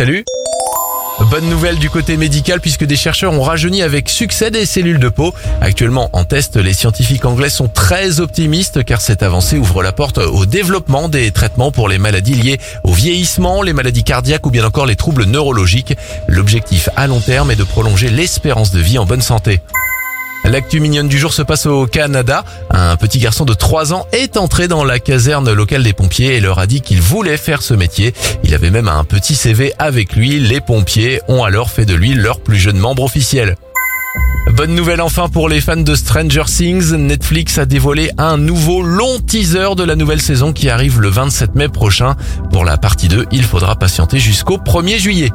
salut Bonne nouvelle du côté médical puisque des chercheurs ont rajeuni avec succès des cellules de peau. Actuellement en test, les scientifiques anglais sont très optimistes car cette avancée ouvre la porte au développement des traitements pour les maladies liées au vieillissement, les maladies cardiaques ou bien encore les troubles neurologiques. L'objectif à long terme est de prolonger l'espérance de vie en bonne santé. L'actu mignonne du jour se passe au Canada. Un petit garçon de 3 ans est entré dans la caserne locale des pompiers et leur a dit qu'il voulait faire ce métier. Il avait même un petit CV avec lui. Les pompiers ont alors fait de lui leur plus jeune membre officiel. Bonne nouvelle enfin pour les fans de Stranger Things, Netflix a dévoilé un nouveau long teaser de la nouvelle saison qui arrive le 27 mai prochain. Pour la partie 2, il faudra patienter jusqu'au 1er juillet.